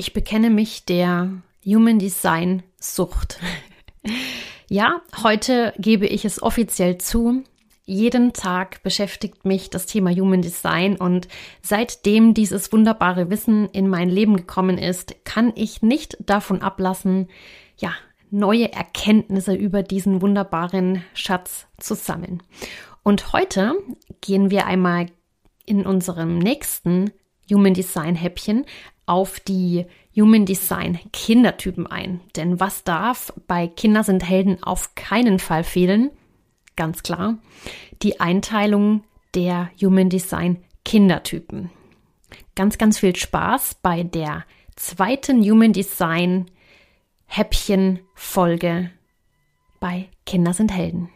Ich bekenne mich der Human Design Sucht. ja, heute gebe ich es offiziell zu. Jeden Tag beschäftigt mich das Thema Human Design und seitdem dieses wunderbare Wissen in mein Leben gekommen ist, kann ich nicht davon ablassen, ja, neue Erkenntnisse über diesen wunderbaren Schatz zu sammeln. Und heute gehen wir einmal in unserem nächsten Human Design Häppchen auf die Human Design Kindertypen ein. Denn was darf bei Kinder sind Helden auf keinen Fall fehlen? Ganz klar. Die Einteilung der Human Design Kindertypen. Ganz, ganz viel Spaß bei der zweiten Human Design Häppchen Folge bei Kinder sind Helden.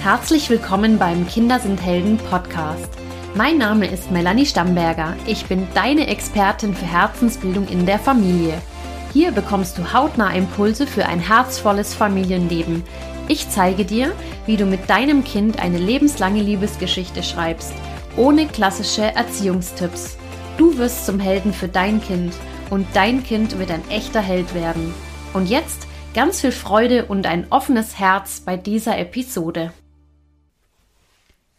Herzlich willkommen beim Kinder sind Helden Podcast. Mein Name ist Melanie Stamberger. Ich bin deine Expertin für Herzensbildung in der Familie. Hier bekommst du hautnah Impulse für ein herzvolles Familienleben. Ich zeige dir, wie du mit deinem Kind eine lebenslange Liebesgeschichte schreibst, ohne klassische Erziehungstipps. Du wirst zum Helden für dein Kind und dein Kind wird ein echter Held werden. Und jetzt ganz viel Freude und ein offenes Herz bei dieser Episode.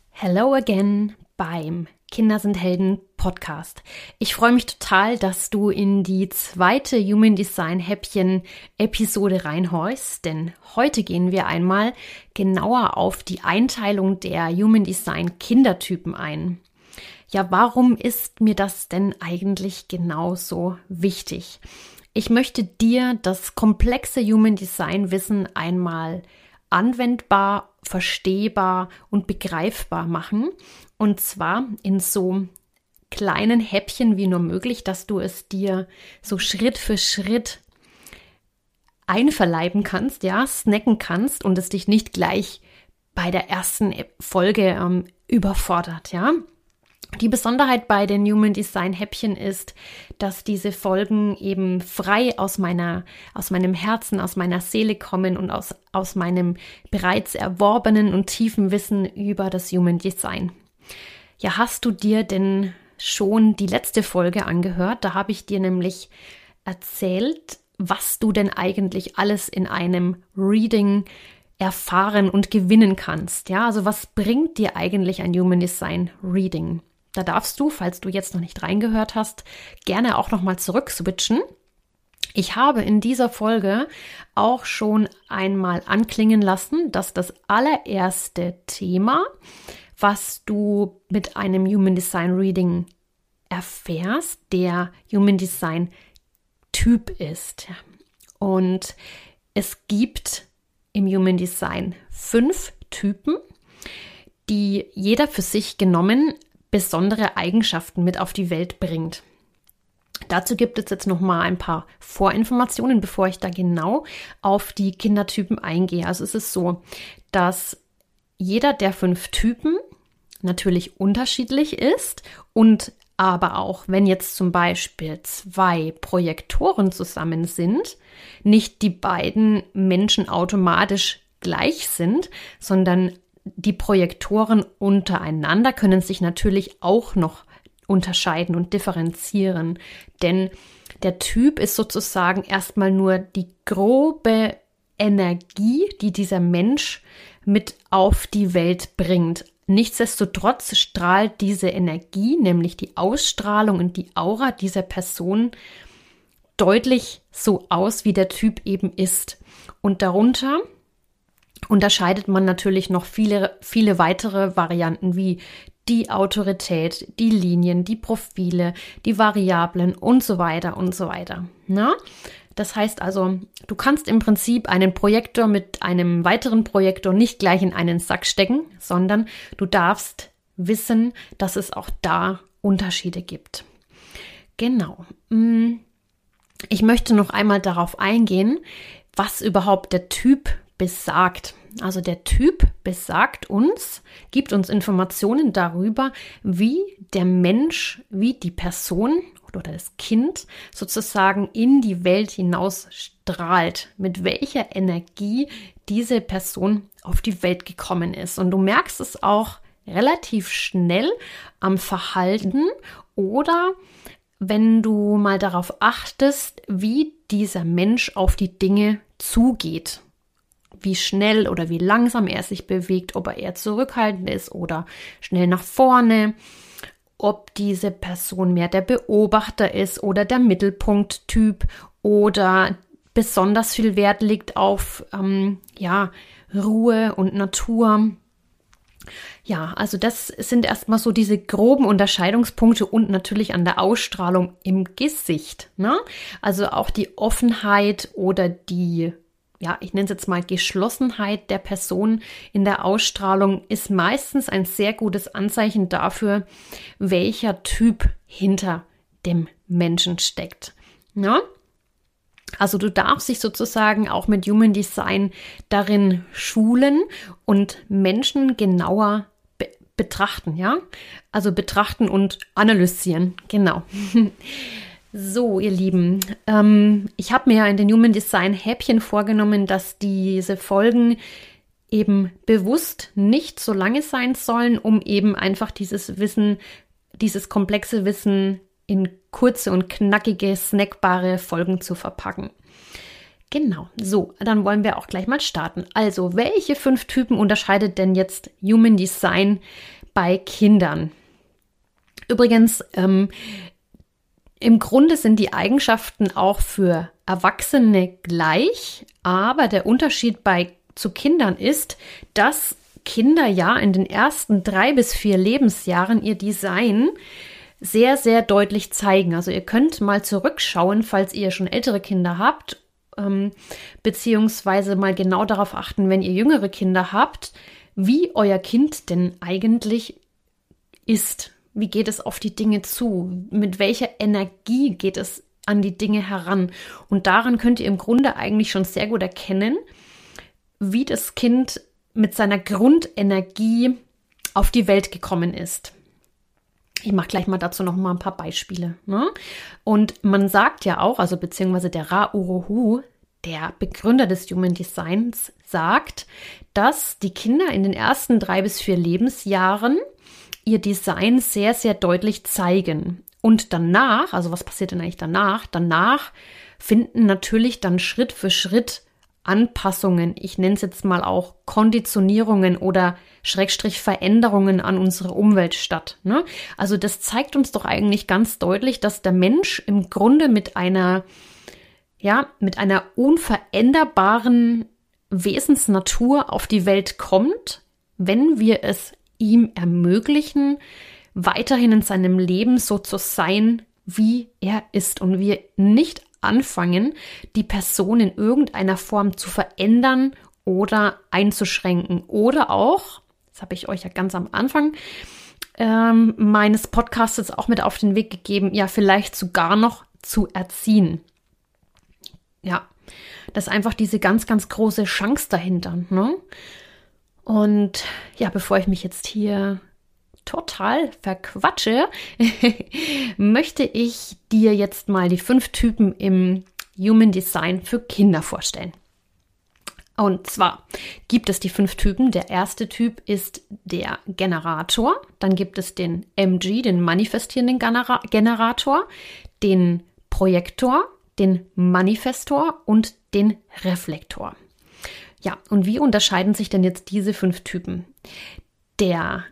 Hello again beim Kinder sind Helden Podcast. Ich freue mich total, dass du in die zweite Human Design Häppchen Episode reinhorchst, denn heute gehen wir einmal genauer auf die Einteilung der Human Design Kindertypen ein. Ja, warum ist mir das denn eigentlich genauso wichtig? Ich möchte dir das komplexe Human Design Wissen einmal anwendbar, verstehbar und begreifbar machen. Und zwar in so kleinen Häppchen wie nur möglich, dass du es dir so Schritt für Schritt einverleiben kannst, ja, snacken kannst und es dich nicht gleich bei der ersten Folge ähm, überfordert, ja. Die Besonderheit bei den Human Design Häppchen ist, dass diese Folgen eben frei aus meiner, aus meinem Herzen, aus meiner Seele kommen und aus, aus meinem bereits erworbenen und tiefen Wissen über das Human Design. Ja, hast du dir denn schon die letzte Folge angehört? Da habe ich dir nämlich erzählt, was du denn eigentlich alles in einem Reading erfahren und gewinnen kannst. Ja, also was bringt dir eigentlich ein Human Design Reading? Da darfst du, falls du jetzt noch nicht reingehört hast, gerne auch nochmal zurück switchen. Ich habe in dieser Folge auch schon einmal anklingen lassen, dass das allererste Thema, was du mit einem Human Design Reading erfährst, der Human Design Typ ist. Und es gibt im Human Design fünf Typen, die jeder für sich genommen besondere Eigenschaften mit auf die Welt bringt. Dazu gibt es jetzt noch mal ein paar Vorinformationen, bevor ich da genau auf die Kindertypen eingehe. Also es ist so, dass jeder der fünf Typen natürlich unterschiedlich ist und aber auch, wenn jetzt zum Beispiel zwei Projektoren zusammen sind, nicht die beiden Menschen automatisch gleich sind, sondern die Projektoren untereinander können sich natürlich auch noch unterscheiden und differenzieren, denn der Typ ist sozusagen erstmal nur die grobe Energie, die dieser Mensch mit auf die Welt bringt. Nichtsdestotrotz strahlt diese Energie, nämlich die Ausstrahlung und die Aura dieser Person, deutlich so aus, wie der Typ eben ist. Und darunter unterscheidet man natürlich noch viele, viele weitere Varianten wie die Autorität, die Linien, die Profile, die Variablen und so weiter und so weiter. Na? Das heißt also, du kannst im Prinzip einen Projektor mit einem weiteren Projektor nicht gleich in einen Sack stecken, sondern du darfst wissen, dass es auch da Unterschiede gibt. Genau. Mm. Ich möchte noch einmal darauf eingehen, was überhaupt der Typ besagt. Also der Typ besagt uns, gibt uns Informationen darüber, wie der Mensch, wie die Person oder das Kind sozusagen in die Welt hinaus strahlt, mit welcher Energie diese Person auf die Welt gekommen ist. Und du merkst es auch relativ schnell am Verhalten oder wenn du mal darauf achtest, wie dieser Mensch auf die Dinge zugeht. Wie schnell oder wie langsam er sich bewegt, ob er eher zurückhaltend ist oder schnell nach vorne, ob diese Person mehr der Beobachter ist oder der Mittelpunkttyp oder besonders viel Wert liegt auf ähm, ja, Ruhe und Natur. Ja, also das sind erstmal so diese groben Unterscheidungspunkte und natürlich an der Ausstrahlung im Gesicht. Ne? Also auch die Offenheit oder die, ja, ich nenne es jetzt mal Geschlossenheit der Person in der Ausstrahlung ist meistens ein sehr gutes Anzeichen dafür, welcher Typ hinter dem Menschen steckt. Ne? Also du darfst dich sozusagen auch mit Human Design darin schulen und Menschen genauer be betrachten, ja? Also betrachten und analysieren, genau. So, ihr Lieben, ähm, ich habe mir in den Human Design Häppchen vorgenommen, dass diese Folgen eben bewusst nicht so lange sein sollen, um eben einfach dieses Wissen, dieses komplexe Wissen in kurze und knackige, snackbare Folgen zu verpacken. Genau, so, dann wollen wir auch gleich mal starten. Also, welche fünf Typen unterscheidet denn jetzt Human Design bei Kindern? Übrigens, ähm, im Grunde sind die Eigenschaften auch für Erwachsene gleich, aber der Unterschied bei zu Kindern ist, dass Kinder ja in den ersten drei bis vier Lebensjahren ihr Design sehr, sehr deutlich zeigen. Also ihr könnt mal zurückschauen, falls ihr schon ältere Kinder habt, ähm, beziehungsweise mal genau darauf achten, wenn ihr jüngere Kinder habt, wie euer Kind denn eigentlich ist. Wie geht es auf die Dinge zu? Mit welcher Energie geht es an die Dinge heran? Und daran könnt ihr im Grunde eigentlich schon sehr gut erkennen, wie das Kind mit seiner Grundenergie auf die Welt gekommen ist. Ich mache gleich mal dazu noch mal ein paar Beispiele. Ne? Und man sagt ja auch, also beziehungsweise der Ra Uruhu, der Begründer des Human Designs, sagt, dass die Kinder in den ersten drei bis vier Lebensjahren ihr Design sehr, sehr deutlich zeigen. Und danach, also was passiert denn eigentlich danach? Danach finden natürlich dann Schritt für Schritt Anpassungen, ich nenne es jetzt mal auch Konditionierungen oder Schrägstrich Veränderungen an unsere Umwelt statt. Ne? Also das zeigt uns doch eigentlich ganz deutlich, dass der Mensch im Grunde mit einer, ja, mit einer unveränderbaren Wesensnatur auf die Welt kommt, wenn wir es ihm ermöglichen, weiterhin in seinem Leben so zu sein, wie er ist und wir nicht anfangen, die Person in irgendeiner Form zu verändern oder einzuschränken. Oder auch, das habe ich euch ja ganz am Anfang ähm, meines Podcasts auch mit auf den Weg gegeben, ja, vielleicht sogar noch zu erziehen. Ja, das ist einfach diese ganz, ganz große Chance dahinter. Ne? Und ja, bevor ich mich jetzt hier total verquatsche, möchte ich dir jetzt mal die fünf Typen im Human Design für Kinder vorstellen. Und zwar gibt es die fünf Typen. Der erste Typ ist der Generator. Dann gibt es den MG, den manifestierenden Generator, den Projektor, den Manifestor und den Reflektor. Ja, und wie unterscheiden sich denn jetzt diese fünf Typen? Der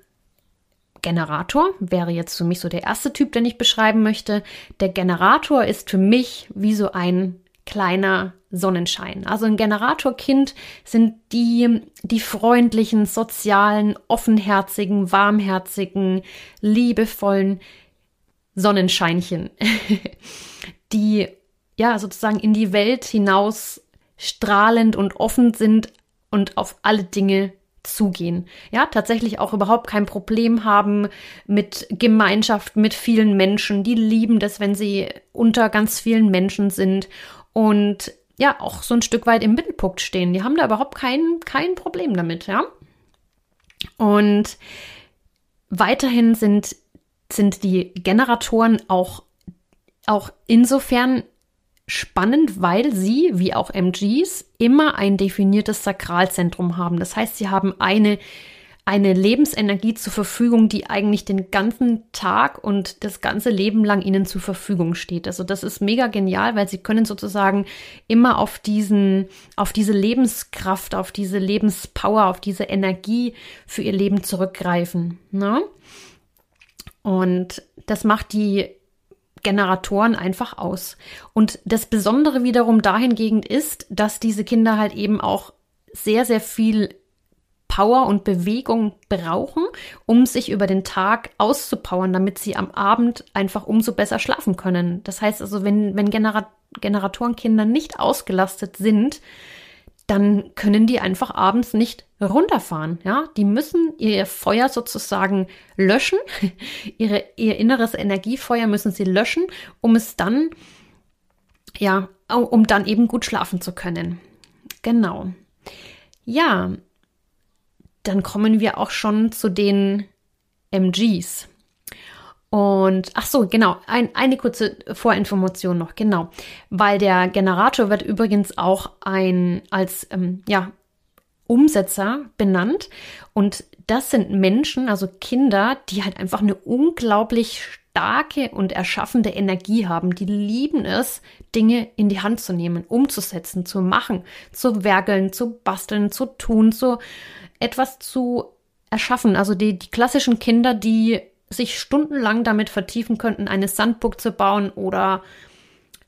Generator wäre jetzt für mich so der erste Typ, den ich beschreiben möchte. Der Generator ist für mich wie so ein kleiner Sonnenschein. Also ein Generatorkind sind die, die freundlichen, sozialen, offenherzigen, warmherzigen, liebevollen Sonnenscheinchen, die ja sozusagen in die Welt hinaus strahlend und offen sind und auf alle Dinge zugehen. Ja, tatsächlich auch überhaupt kein Problem haben mit Gemeinschaft, mit vielen Menschen. Die lieben das, wenn sie unter ganz vielen Menschen sind und ja, auch so ein Stück weit im Mittelpunkt stehen. Die haben da überhaupt kein, kein Problem damit, ja. Und weiterhin sind, sind die Generatoren auch, auch insofern spannend, weil sie, wie auch MGs, immer ein definiertes Sakralzentrum haben. Das heißt, sie haben eine, eine Lebensenergie zur Verfügung, die eigentlich den ganzen Tag und das ganze Leben lang ihnen zur Verfügung steht. Also das ist mega genial, weil sie können sozusagen immer auf diesen, auf diese Lebenskraft, auf diese Lebenspower, auf diese Energie für ihr Leben zurückgreifen. Ne? Und das macht die Generatoren einfach aus. Und das Besondere wiederum dahingehend ist, dass diese Kinder halt eben auch sehr, sehr viel Power und Bewegung brauchen, um sich über den Tag auszupowern, damit sie am Abend einfach umso besser schlafen können. Das heißt also, wenn, wenn Genera Generatorenkinder nicht ausgelastet sind, dann können die einfach abends nicht runterfahren. Ja, die müssen ihr Feuer sozusagen löschen, ihre, ihr inneres Energiefeuer müssen sie löschen, um es dann, ja, um dann eben gut schlafen zu können. Genau. Ja, dann kommen wir auch schon zu den MGs. Und ach so, genau, ein, eine kurze Vorinformation noch, genau. Weil der Generator wird übrigens auch ein als ähm, ja, Umsetzer benannt. Und das sind Menschen, also Kinder, die halt einfach eine unglaublich starke und erschaffende Energie haben. Die lieben es, Dinge in die Hand zu nehmen, umzusetzen, zu machen, zu werkeln, zu basteln, zu tun, zu etwas zu erschaffen. Also die, die klassischen Kinder, die sich stundenlang damit vertiefen könnten, eine Sandburg zu bauen oder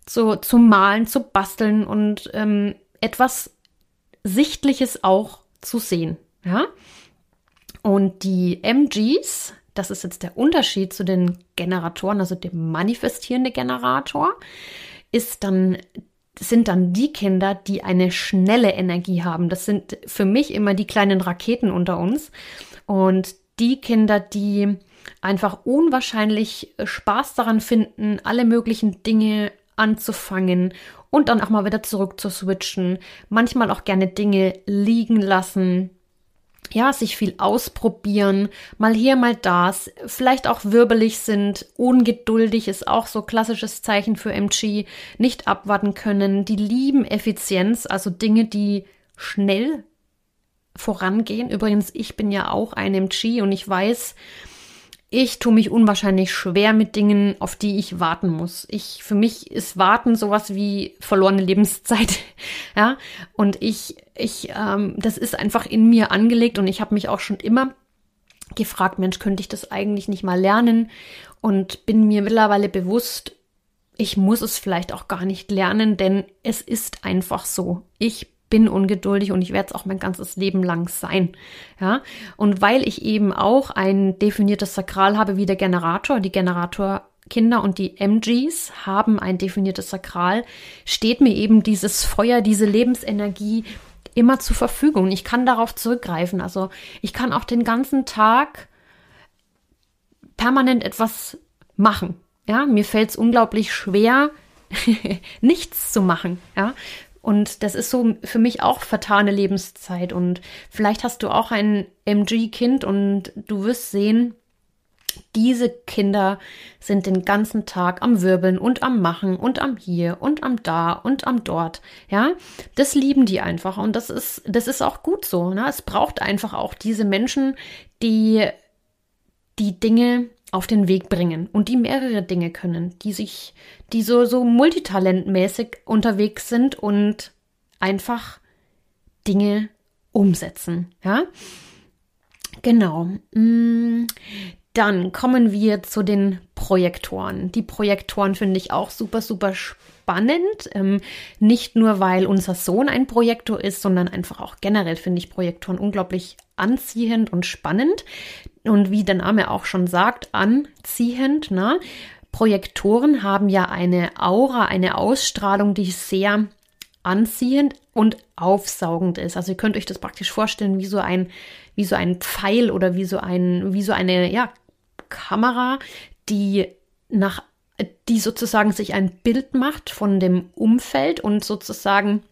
zu, zu malen, zu basteln und ähm, etwas Sichtliches auch zu sehen. Ja? Und die MGs, das ist jetzt der Unterschied zu den Generatoren, also dem manifestierende Generator, ist dann sind dann die Kinder, die eine schnelle Energie haben. Das sind für mich immer die kleinen Raketen unter uns. Und die Kinder, die einfach unwahrscheinlich Spaß daran finden, alle möglichen Dinge anzufangen und dann auch mal wieder zurück zu switchen. Manchmal auch gerne Dinge liegen lassen. Ja, sich viel ausprobieren, mal hier, mal das, vielleicht auch wirbelig sind, ungeduldig ist auch so klassisches Zeichen für MG, nicht abwarten können, die lieben Effizienz, also Dinge, die schnell vorangehen. Übrigens, ich bin ja auch ein MG und ich weiß, ich tue mich unwahrscheinlich schwer mit Dingen, auf die ich warten muss. Ich, für mich ist Warten sowas wie verlorene Lebenszeit. ja, und ich, ich, ähm, das ist einfach in mir angelegt und ich habe mich auch schon immer gefragt, Mensch, könnte ich das eigentlich nicht mal lernen? Und bin mir mittlerweile bewusst, ich muss es vielleicht auch gar nicht lernen, denn es ist einfach so. Ich bin ungeduldig und ich werde es auch mein ganzes Leben lang sein. Ja, und weil ich eben auch ein definiertes Sakral habe wie der Generator, die Generatorkinder und die MGs haben ein definiertes Sakral, steht mir eben dieses Feuer, diese Lebensenergie immer zur Verfügung. Ich kann darauf zurückgreifen. Also ich kann auch den ganzen Tag permanent etwas machen. Ja, mir fällt es unglaublich schwer, nichts zu machen. Ja, und das ist so für mich auch vertane Lebenszeit. Und vielleicht hast du auch ein MG-Kind und du wirst sehen, diese Kinder sind den ganzen Tag am Wirbeln und am Machen und am hier und am da und am dort. Ja, das lieben die einfach und das ist, das ist auch gut so. Ne? Es braucht einfach auch diese Menschen, die die Dinge auf den Weg bringen und die mehrere Dinge können, die sich, die so, so multitalentmäßig unterwegs sind und einfach Dinge umsetzen. Ja, genau. Mm, dann kommen wir zu den Projektoren. Die Projektoren finde ich auch super, super spannend. Ähm, nicht nur, weil unser Sohn ein Projektor ist, sondern einfach auch generell finde ich Projektoren unglaublich anziehend und spannend und wie der Name auch schon sagt, anziehend. Ne? Projektoren haben ja eine Aura, eine Ausstrahlung, die sehr anziehend und aufsaugend ist. Also ihr könnt euch das praktisch vorstellen wie so ein, wie so ein Pfeil oder wie so ein, wie so eine, ja, Kamera, die nach, die sozusagen sich ein Bild macht von dem Umfeld und sozusagen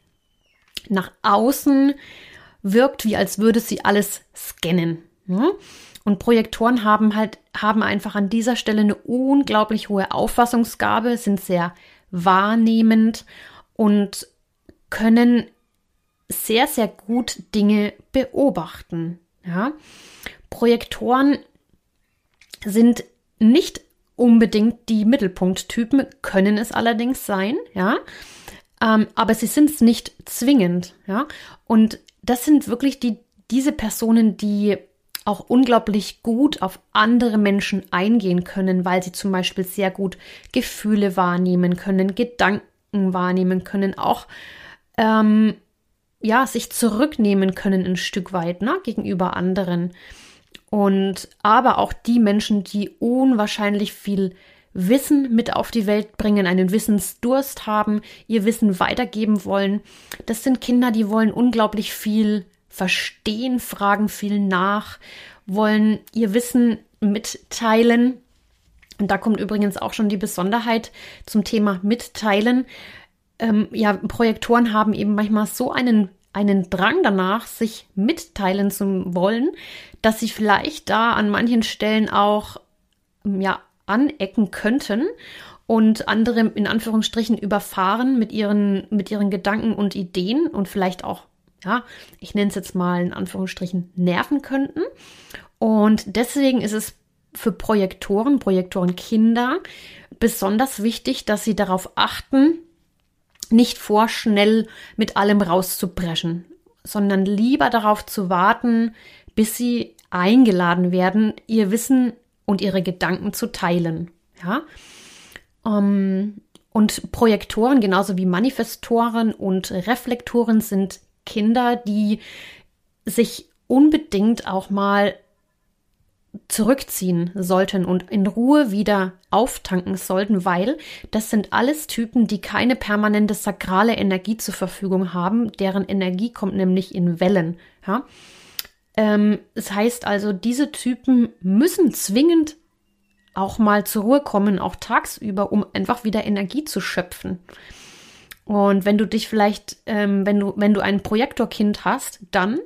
nach außen wirkt, wie als würde sie alles scannen. Ne? Und Projektoren haben halt, haben einfach an dieser Stelle eine unglaublich hohe Auffassungsgabe, sind sehr wahrnehmend und können sehr, sehr gut Dinge beobachten. Ja? Projektoren sind nicht unbedingt die Mittelpunkttypen, können es allerdings sein, ja. Ähm, aber sie sind es nicht zwingend, ja. Und das sind wirklich die, diese Personen, die auch unglaublich gut auf andere Menschen eingehen können, weil sie zum Beispiel sehr gut Gefühle wahrnehmen können, Gedanken wahrnehmen können, auch ähm, ja, sich zurücknehmen können ein Stück weit ne, gegenüber anderen. Und aber auch die Menschen, die unwahrscheinlich viel Wissen mit auf die Welt bringen, einen Wissensdurst haben, ihr Wissen weitergeben wollen. Das sind Kinder, die wollen unglaublich viel verstehen, fragen viel nach, wollen ihr Wissen mitteilen. Und da kommt übrigens auch schon die Besonderheit zum Thema Mitteilen. Ähm, ja, Projektoren haben eben manchmal so einen einen Drang danach, sich mitteilen zu wollen, dass sie vielleicht da an manchen Stellen auch ja anecken könnten und andere in Anführungsstrichen überfahren mit ihren mit ihren Gedanken und Ideen und vielleicht auch ja, ich nenne es jetzt mal in Anführungsstrichen nerven könnten. Und deswegen ist es für Projektoren, Projektorenkinder besonders wichtig, dass sie darauf achten, nicht vorschnell mit allem rauszubrechen, sondern lieber darauf zu warten, bis sie eingeladen werden, ihr Wissen und ihre Gedanken zu teilen. Ja. Ähm, und Projektoren, genauso wie Manifestoren und Reflektoren, sind Kinder, die sich unbedingt auch mal zurückziehen sollten und in Ruhe wieder auftanken sollten, weil das sind alles Typen, die keine permanente sakrale Energie zur Verfügung haben. Deren Energie kommt nämlich in Wellen. Ja? Ähm, das heißt also, diese Typen müssen zwingend auch mal zur Ruhe kommen, auch tagsüber, um einfach wieder Energie zu schöpfen. Und wenn du dich vielleicht, ähm, wenn du, wenn du ein Projektorkind hast, dann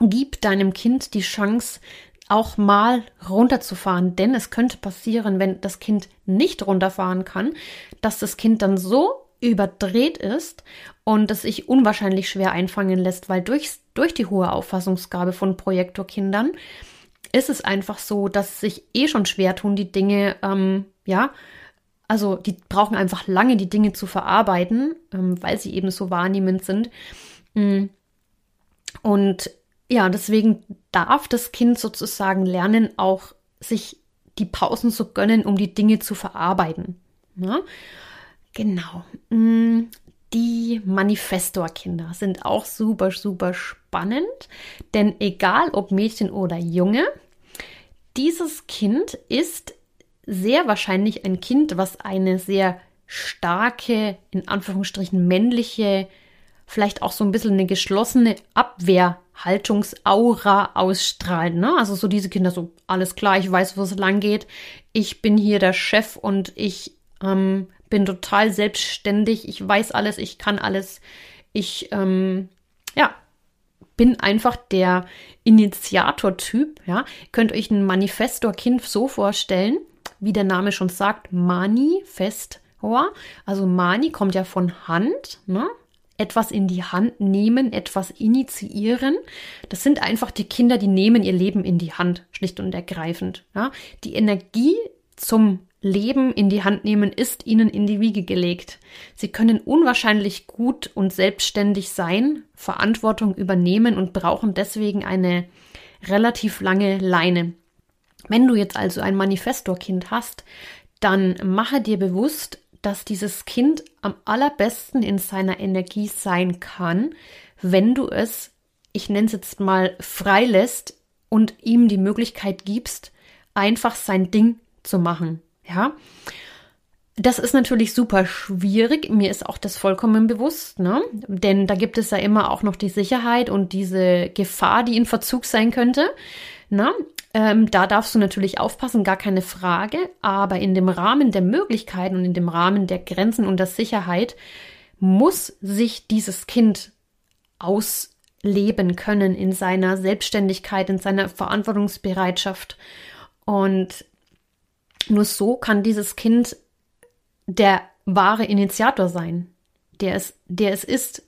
gib deinem Kind die Chance, auch mal runterzufahren. Denn es könnte passieren, wenn das Kind nicht runterfahren kann, dass das Kind dann so überdreht ist und es sich unwahrscheinlich schwer einfangen lässt, weil durch, durch die hohe Auffassungsgabe von Projektorkindern ist es einfach so, dass sich eh schon schwer tun, die Dinge, ähm, ja, also die brauchen einfach lange, die Dinge zu verarbeiten, ähm, weil sie eben so wahrnehmend sind. Mm. Und ja, deswegen darf das Kind sozusagen lernen, auch sich die Pausen zu gönnen, um die Dinge zu verarbeiten. Ja? Genau. Mm, die Manifestor-Kinder sind auch super, super spannend, denn egal ob Mädchen oder Junge, dieses Kind ist sehr wahrscheinlich ein Kind, was eine sehr starke, in Anführungsstrichen männliche, vielleicht auch so ein bisschen eine geschlossene Abwehrhaltungsaura ausstrahlen. Ne? Also so diese Kinder so, alles klar, ich weiß, wo es lang geht. Ich bin hier der Chef und ich ähm, bin total selbstständig. Ich weiß alles, ich kann alles. Ich, ähm, ja, bin einfach der Initiator-Typ. Ja? Könnt euch ein Manifestor-Kind so vorstellen, wie der Name schon sagt, Manifestor. Also Mani kommt ja von Hand, ne? etwas in die Hand nehmen, etwas initiieren. Das sind einfach die Kinder, die nehmen ihr Leben in die Hand, schlicht und ergreifend. Ja? Die Energie zum Leben in die Hand nehmen ist ihnen in die Wiege gelegt. Sie können unwahrscheinlich gut und selbstständig sein, Verantwortung übernehmen und brauchen deswegen eine relativ lange Leine. Wenn du jetzt also ein Manifestorkind hast, dann mache dir bewusst, dass dieses Kind am allerbesten in seiner Energie sein kann, wenn du es, ich nenne es jetzt mal, freilässt und ihm die Möglichkeit gibst, einfach sein Ding zu machen. Ja. Das ist natürlich super schwierig. Mir ist auch das vollkommen bewusst, ne? Denn da gibt es ja immer auch noch die Sicherheit und diese Gefahr, die in Verzug sein könnte. Ne? Ähm, da darfst du natürlich aufpassen, gar keine Frage. Aber in dem Rahmen der Möglichkeiten und in dem Rahmen der Grenzen und der Sicherheit muss sich dieses Kind ausleben können in seiner Selbstständigkeit, in seiner Verantwortungsbereitschaft. Und nur so kann dieses Kind der wahre Initiator sein, der es, der es ist,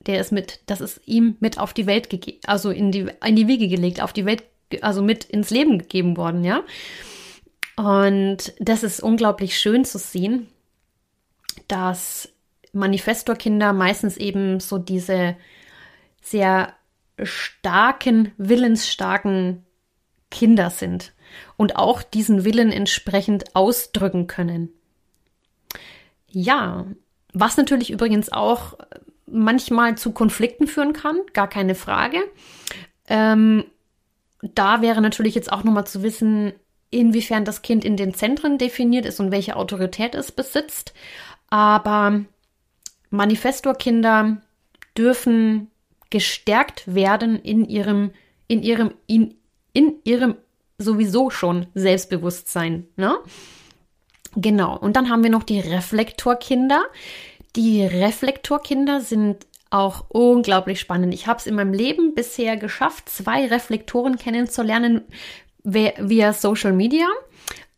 der ist mit, das ist ihm mit auf die Welt gegeben, also in die, in die Wiege gelegt, auf die Welt, also mit ins Leben gegeben worden, ja. Und das ist unglaublich schön zu sehen, dass Manifestorkinder meistens eben so diese sehr starken, willensstarken Kinder sind und auch diesen Willen entsprechend ausdrücken können. Ja, was natürlich übrigens auch manchmal zu Konflikten führen kann, gar keine Frage. Ähm, da wäre natürlich jetzt auch nochmal zu wissen, inwiefern das Kind in den Zentren definiert ist und welche Autorität es besitzt. Aber Manifestorkinder dürfen gestärkt werden in ihrem, in ihrem, in, in ihrem sowieso schon Selbstbewusstsein. Ne? Genau. Und dann haben wir noch die Reflektorkinder. Die Reflektorkinder sind auch unglaublich spannend. Ich habe es in meinem Leben bisher geschafft, zwei Reflektoren kennenzulernen via Social Media.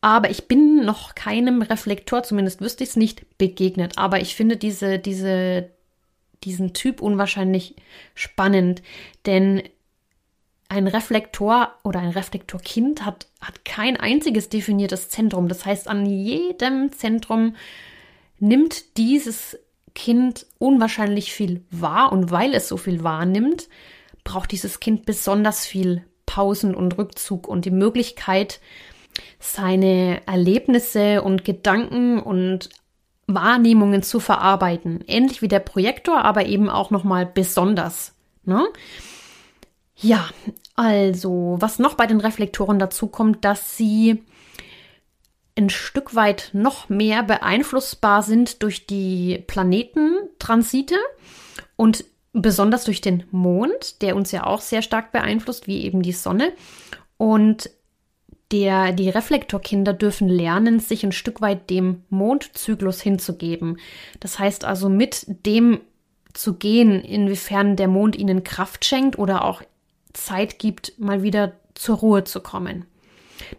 Aber ich bin noch keinem Reflektor, zumindest wüsste ich es nicht, begegnet. Aber ich finde diese, diese, diesen Typ unwahrscheinlich spannend. Denn ein Reflektor oder ein Reflektorkind hat, hat kein einziges definiertes Zentrum. Das heißt, an jedem Zentrum nimmt dieses Kind unwahrscheinlich viel wahr und weil es so viel wahrnimmt, braucht dieses Kind besonders viel Pausen und Rückzug und die Möglichkeit, seine Erlebnisse und Gedanken und Wahrnehmungen zu verarbeiten. Ähnlich wie der Projektor, aber eben auch nochmal besonders. Ne? Ja, also, was noch bei den Reflektoren dazu kommt, dass sie ein Stück weit noch mehr beeinflussbar sind durch die Planetentransite und besonders durch den Mond, der uns ja auch sehr stark beeinflusst, wie eben die Sonne. Und der, die Reflektorkinder dürfen lernen, sich ein Stück weit dem Mondzyklus hinzugeben. Das heißt also mit dem zu gehen, inwiefern der Mond ihnen Kraft schenkt oder auch Zeit gibt, mal wieder zur Ruhe zu kommen.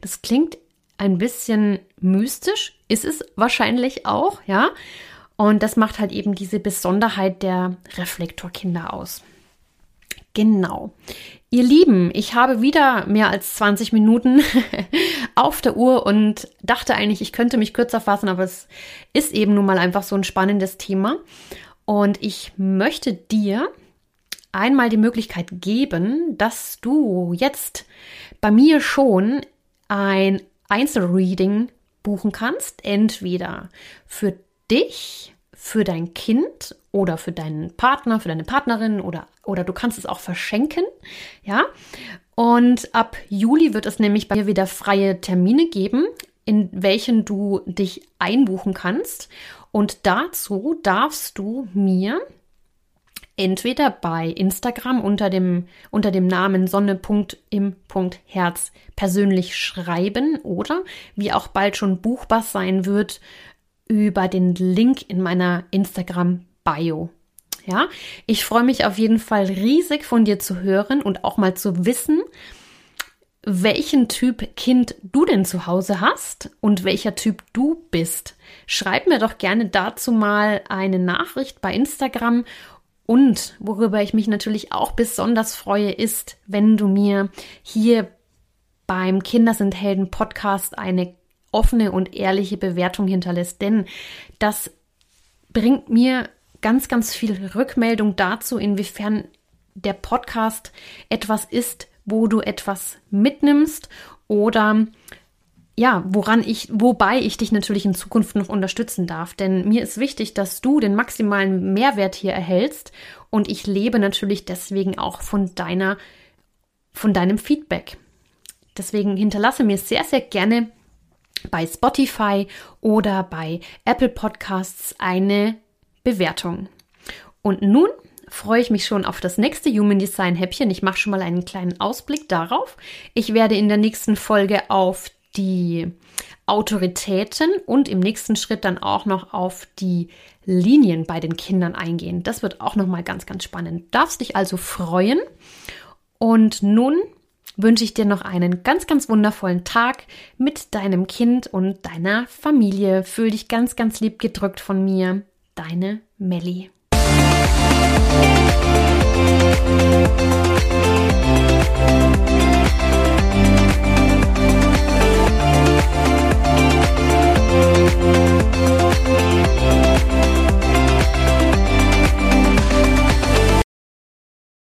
Das klingt ein bisschen mystisch, ist es wahrscheinlich auch, ja. Und das macht halt eben diese Besonderheit der Reflektorkinder aus. Genau. Ihr Lieben, ich habe wieder mehr als 20 Minuten auf der Uhr und dachte eigentlich, ich könnte mich kürzer fassen, aber es ist eben nun mal einfach so ein spannendes Thema. Und ich möchte dir einmal die Möglichkeit geben, dass du jetzt bei mir schon ein Einzelreading buchen kannst, entweder für dich für dein Kind oder für deinen Partner, für deine Partnerin oder, oder du kannst es auch verschenken, ja. Und ab Juli wird es nämlich bei mir wieder freie Termine geben, in welchen du dich einbuchen kannst. Und dazu darfst du mir entweder bei Instagram unter dem, unter dem Namen Sonne.im.herz persönlich schreiben oder, wie auch bald schon buchbar sein wird, über den Link in meiner Instagram-Bio. Ja, ich freue mich auf jeden Fall riesig von dir zu hören und auch mal zu wissen, welchen Typ Kind du denn zu Hause hast und welcher Typ du bist. Schreib mir doch gerne dazu mal eine Nachricht bei Instagram und worüber ich mich natürlich auch besonders freue, ist, wenn du mir hier beim Kinder sind Helden Podcast eine offene und ehrliche Bewertung hinterlässt, denn das bringt mir ganz, ganz viel Rückmeldung dazu, inwiefern der Podcast etwas ist, wo du etwas mitnimmst oder ja, woran ich, wobei ich dich natürlich in Zukunft noch unterstützen darf. Denn mir ist wichtig, dass du den maximalen Mehrwert hier erhältst und ich lebe natürlich deswegen auch von deiner, von deinem Feedback. Deswegen hinterlasse mir sehr, sehr gerne bei Spotify oder bei Apple Podcasts eine Bewertung. Und nun freue ich mich schon auf das nächste Human Design Häppchen. Ich mache schon mal einen kleinen Ausblick darauf. Ich werde in der nächsten Folge auf die Autoritäten und im nächsten Schritt dann auch noch auf die Linien bei den Kindern eingehen. Das wird auch noch mal ganz ganz spannend. Darfst dich also freuen. Und nun wünsche ich dir noch einen ganz, ganz wundervollen Tag mit deinem Kind und deiner Familie. Fühl dich ganz, ganz lieb gedrückt von mir. Deine Melli.